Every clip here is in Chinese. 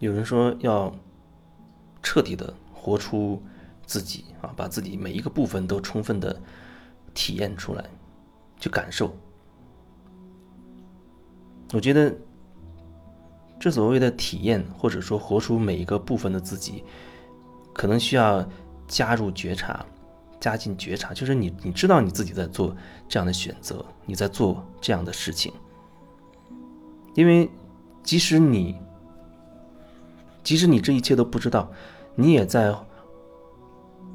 有人说要彻底的活出自己啊，把自己每一个部分都充分的体验出来，去感受。我觉得，这所谓的体验，或者说活出每一个部分的自己，可能需要加入觉察，加进觉察，就是你你知道你自己在做这样的选择，你在做这样的事情，因为即使你，即使你这一切都不知道，你也在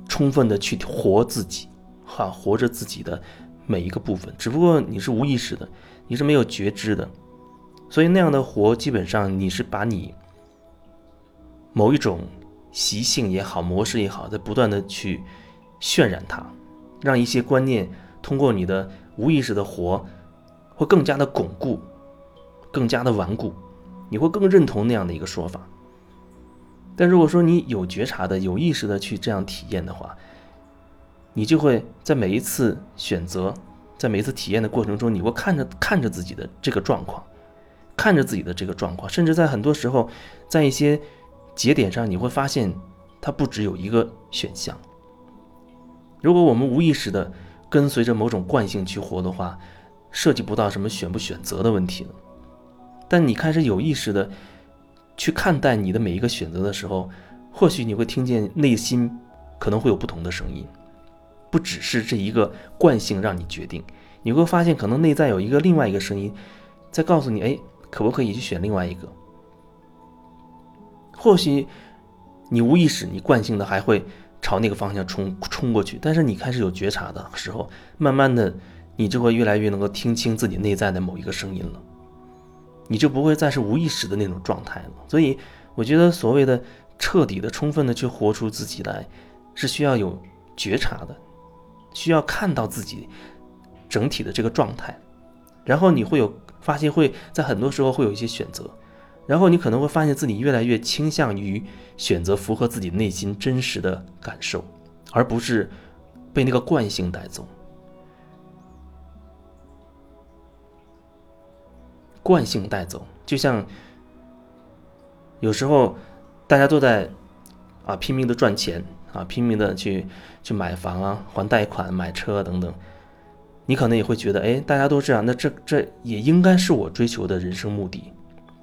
充分的去活自己，哈，活着自己的每一个部分，只不过你是无意识的，你是没有觉知的。所以那样的活，基本上你是把你某一种习性也好、模式也好，在不断的去渲染它，让一些观念通过你的无意识的活，会更加的巩固、更加的顽固，你会更认同那样的一个说法。但如果说你有觉察的、有意识的去这样体验的话，你就会在每一次选择、在每一次体验的过程中，你会看着看着自己的这个状况。看着自己的这个状况，甚至在很多时候，在一些节点上，你会发现它不只有一个选项。如果我们无意识的跟随着某种惯性去活的话，涉及不到什么选不选择的问题了。但你开始有意识的去看待你的每一个选择的时候，或许你会听见内心可能会有不同的声音，不只是这一个惯性让你决定，你会发现可能内在有一个另外一个声音在告诉你：哎。可不可以去选另外一个？或许你无意识、你惯性的还会朝那个方向冲冲过去，但是你开始有觉察的时候，慢慢的你就会越来越能够听清自己内在的某一个声音了，你就不会再是无意识的那种状态了。所以，我觉得所谓的彻底的、充分的去活出自己来，是需要有觉察的，需要看到自己整体的这个状态，然后你会有。发现会在很多时候会有一些选择，然后你可能会发现自己越来越倾向于选择符合自己内心真实的感受，而不是被那个惯性带走。惯性带走，就像有时候大家都在啊拼命的赚钱啊，拼命的去去买房啊，还贷款、买车等等。你可能也会觉得，哎，大家都这样，那这这也应该是我追求的人生目的。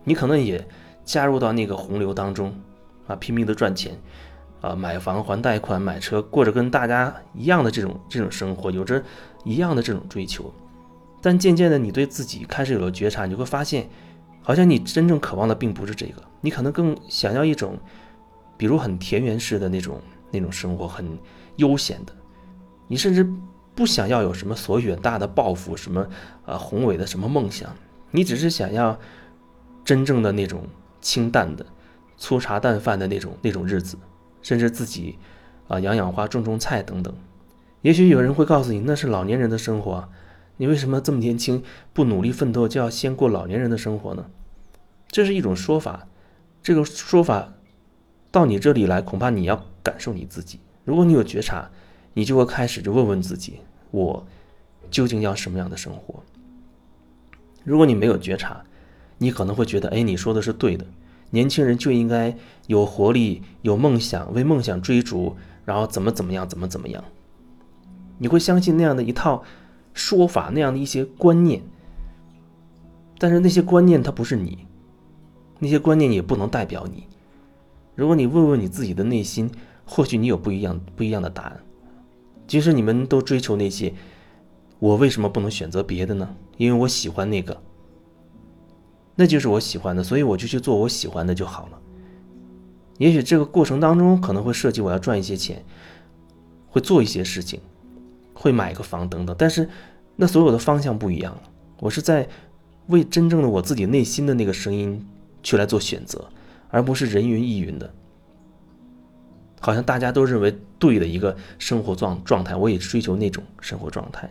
你可能也加入到那个洪流当中，啊，拼命的赚钱，啊，买房还贷款买车，过着跟大家一样的这种这种生活，有着一样的这种追求。但渐渐的，你对自己开始有了觉察，你就会发现，好像你真正渴望的并不是这个，你可能更想要一种，比如很田园式的那种那种生活，很悠闲的，你甚至。不想要有什么所远大的抱负，什么呃宏伟的什么梦想，你只是想要真正的那种清淡的、粗茶淡饭的那种那种日子，甚至自己啊养养花、种种菜等等。也许有人会告诉你，那是老年人的生活，你为什么这么年轻不努力奋斗，就要先过老年人的生活呢？这是一种说法，这个说法到你这里来，恐怕你要感受你自己。如果你有觉察。你就会开始就问问自己：我究竟要什么样的生活？如果你没有觉察，你可能会觉得，哎，你说的是对的，年轻人就应该有活力、有梦想，为梦想追逐，然后怎么怎么样，怎么怎么样。你会相信那样的一套说法，那样的一些观念。但是那些观念它不是你，那些观念也不能代表你。如果你问问你自己的内心，或许你有不一样不一样的答案。其实你们都追求那些，我为什么不能选择别的呢？因为我喜欢那个，那就是我喜欢的，所以我就去做我喜欢的就好了。也许这个过程当中可能会涉及我要赚一些钱，会做一些事情，会买一个房等等，但是那所有的方向不一样。我是在为真正的我自己内心的那个声音去来做选择，而不是人云亦云的。好像大家都认为对的一个生活状状态，我也追求那种生活状态。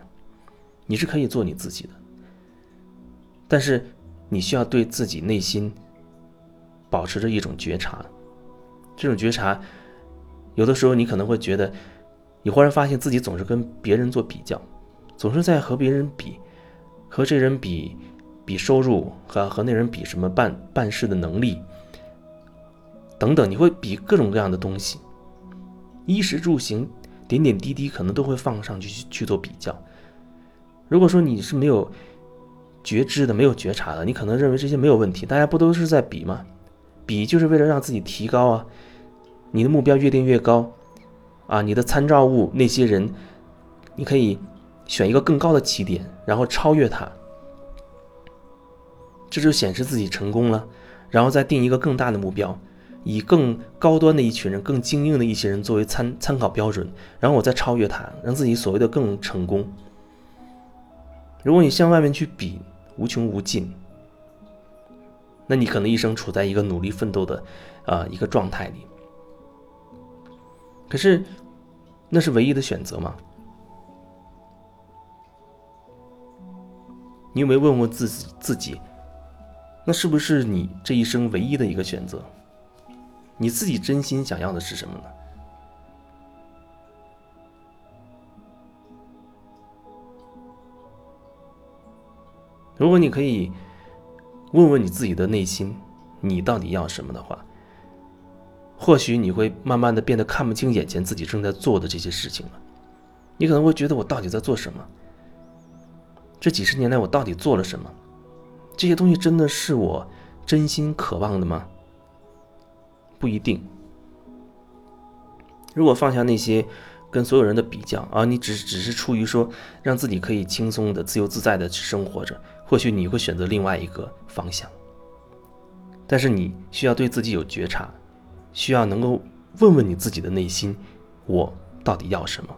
你是可以做你自己的，但是你需要对自己内心保持着一种觉察。这种觉察，有的时候你可能会觉得，你忽然发现自己总是跟别人做比较，总是在和别人比，和这人比比收入，和和那人比什么办办事的能力。等等，你会比各种各样的东西，衣食住行，点点滴滴，可能都会放上去去去做比较。如果说你是没有觉知的、没有觉察的，你可能认为这些没有问题。大家不都是在比吗？比就是为了让自己提高啊！你的目标越定越高啊！你的参照物那些人，你可以选一个更高的起点，然后超越他，这就显示自己成功了。然后再定一个更大的目标，以更高端的一群人、更精英的一些人作为参参考标准，然后我再超越他，让自己所谓的更成功。如果你向外面去比，无穷无尽，那你可能一生处在一个努力奋斗的，啊一个状态里。可是，那是唯一的选择吗？你有没有问问自己自己，那是不是你这一生唯一的一个选择？你自己真心想要的是什么呢？如果你可以问问你自己的内心，你到底要什么的话，或许你会慢慢的变得看不清眼前自己正在做的这些事情了。你可能会觉得我到底在做什么？这几十年来我到底做了什么？这些东西真的是我真心渴望的吗？不一定。如果放下那些。跟所有人的比较啊，你只只是出于说让自己可以轻松的、自由自在的去生活着，或许你会选择另外一个方向。但是你需要对自己有觉察，需要能够问问你自己的内心，我到底要什么。